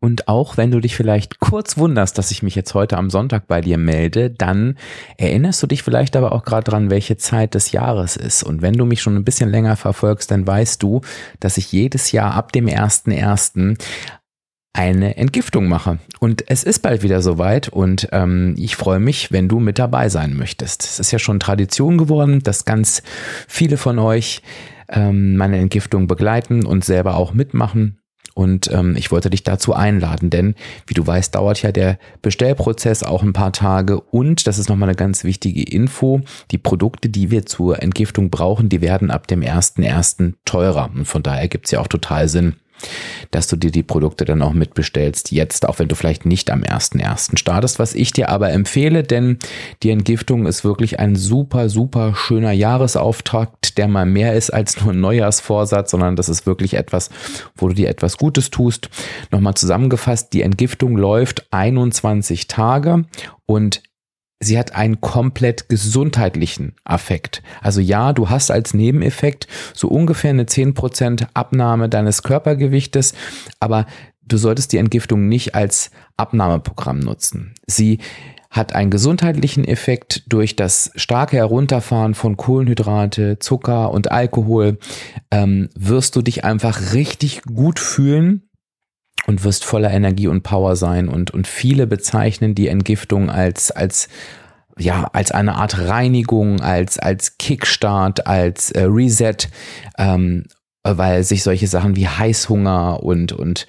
Und auch wenn du dich vielleicht kurz wunderst, dass ich mich jetzt heute am Sonntag bei dir melde, dann erinnerst du dich vielleicht aber auch gerade dran, welche Zeit des Jahres ist. Und wenn du mich schon ein bisschen länger verfolgst, dann weißt du, dass ich jedes Jahr ab dem 1.1 eine Entgiftung mache. Und es ist bald wieder soweit und ähm, ich freue mich, wenn du mit dabei sein möchtest. Es ist ja schon Tradition geworden, dass ganz viele von euch ähm, meine Entgiftung begleiten und selber auch mitmachen. Und ähm, ich wollte dich dazu einladen, denn wie du weißt, dauert ja der Bestellprozess auch ein paar Tage. Und das ist nochmal eine ganz wichtige Info. Die Produkte, die wir zur Entgiftung brauchen, die werden ab dem 1.1. teurer. Und von daher gibt es ja auch total Sinn, dass du dir die Produkte dann auch mitbestellst. Jetzt, auch wenn du vielleicht nicht am 1.1. startest, was ich dir aber empfehle, denn die Entgiftung ist wirklich ein super, super schöner Jahresauftakt, der mal mehr ist als nur ein Neujahrsvorsatz, sondern das ist wirklich etwas, wo du dir etwas Gutes tust. Nochmal zusammengefasst, die Entgiftung läuft 21 Tage und sie hat einen komplett gesundheitlichen Affekt. Also ja, du hast als Nebeneffekt so ungefähr eine 10% Abnahme deines Körpergewichtes, aber du solltest die Entgiftung nicht als Abnahmeprogramm nutzen. Sie hat einen gesundheitlichen Effekt durch das starke Herunterfahren von Kohlenhydrate, Zucker und Alkohol. Ähm, wirst du dich einfach richtig gut fühlen und wirst voller Energie und Power sein. Und, und viele bezeichnen die Entgiftung als, als, ja, als eine Art Reinigung, als, als Kickstart, als äh, Reset, ähm, weil sich solche Sachen wie Heißhunger und, und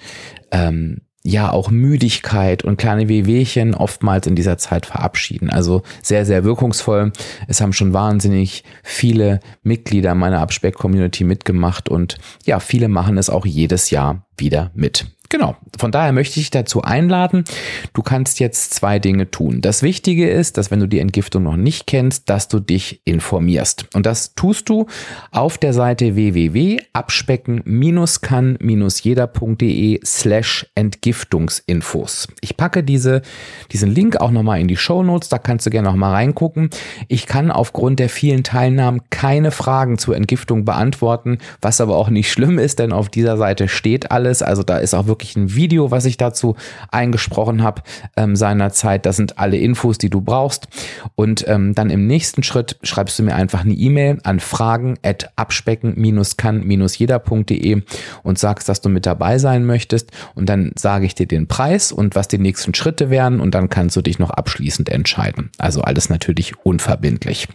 ähm, ja auch Müdigkeit und kleine Wehwehchen oftmals in dieser Zeit verabschieden. Also sehr, sehr wirkungsvoll. Es haben schon wahnsinnig viele Mitglieder meiner Abspeck-Community mitgemacht und ja, viele machen es auch jedes Jahr wieder mit. Genau, von daher möchte ich dazu einladen, du kannst jetzt zwei Dinge tun. Das Wichtige ist, dass wenn du die Entgiftung noch nicht kennst, dass du dich informierst. Und das tust du auf der Seite www.abspecken-kann-jeder.de slash Entgiftungsinfos. Ich packe diese, diesen Link auch nochmal in die Show Notes, da kannst du gerne nochmal reingucken. Ich kann aufgrund der vielen Teilnahmen keine Fragen zur Entgiftung beantworten, was aber auch nicht schlimm ist, denn auf dieser Seite steht alles. Also da ist auch wirklich wirklich ein Video, was ich dazu eingesprochen habe ähm, seinerzeit. Das sind alle Infos, die du brauchst. Und ähm, dann im nächsten Schritt schreibst du mir einfach eine E-Mail an fragen at abspecken-kann-jeder.de und sagst, dass du mit dabei sein möchtest. Und dann sage ich dir den Preis und was die nächsten Schritte wären. Und dann kannst du dich noch abschließend entscheiden. Also alles natürlich unverbindlich.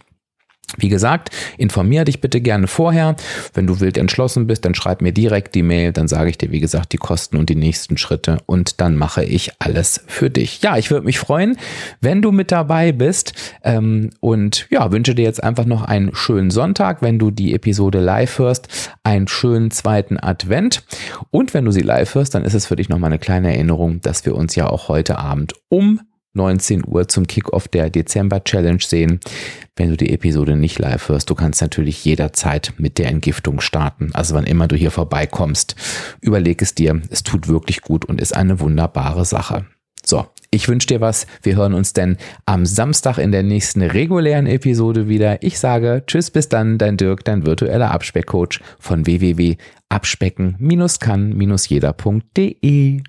Wie gesagt, informier dich bitte gerne vorher. Wenn du wild entschlossen bist, dann schreib mir direkt die Mail, dann sage ich dir, wie gesagt, die Kosten und die nächsten Schritte. Und dann mache ich alles für dich. Ja, ich würde mich freuen, wenn du mit dabei bist. Ähm, und ja, wünsche dir jetzt einfach noch einen schönen Sonntag, wenn du die Episode live hörst, einen schönen zweiten Advent. Und wenn du sie live hörst, dann ist es für dich nochmal eine kleine Erinnerung, dass wir uns ja auch heute Abend um 19 Uhr zum Kickoff der Dezember Challenge sehen. Wenn du die Episode nicht live hörst, du kannst natürlich jederzeit mit der Entgiftung starten. Also wann immer du hier vorbeikommst, überleg es dir. Es tut wirklich gut und ist eine wunderbare Sache. So, ich wünsche dir was. Wir hören uns denn am Samstag in der nächsten regulären Episode wieder. Ich sage Tschüss, bis dann, dein Dirk, dein virtueller Abspeckcoach von www.abspecken-kann-jeder.de.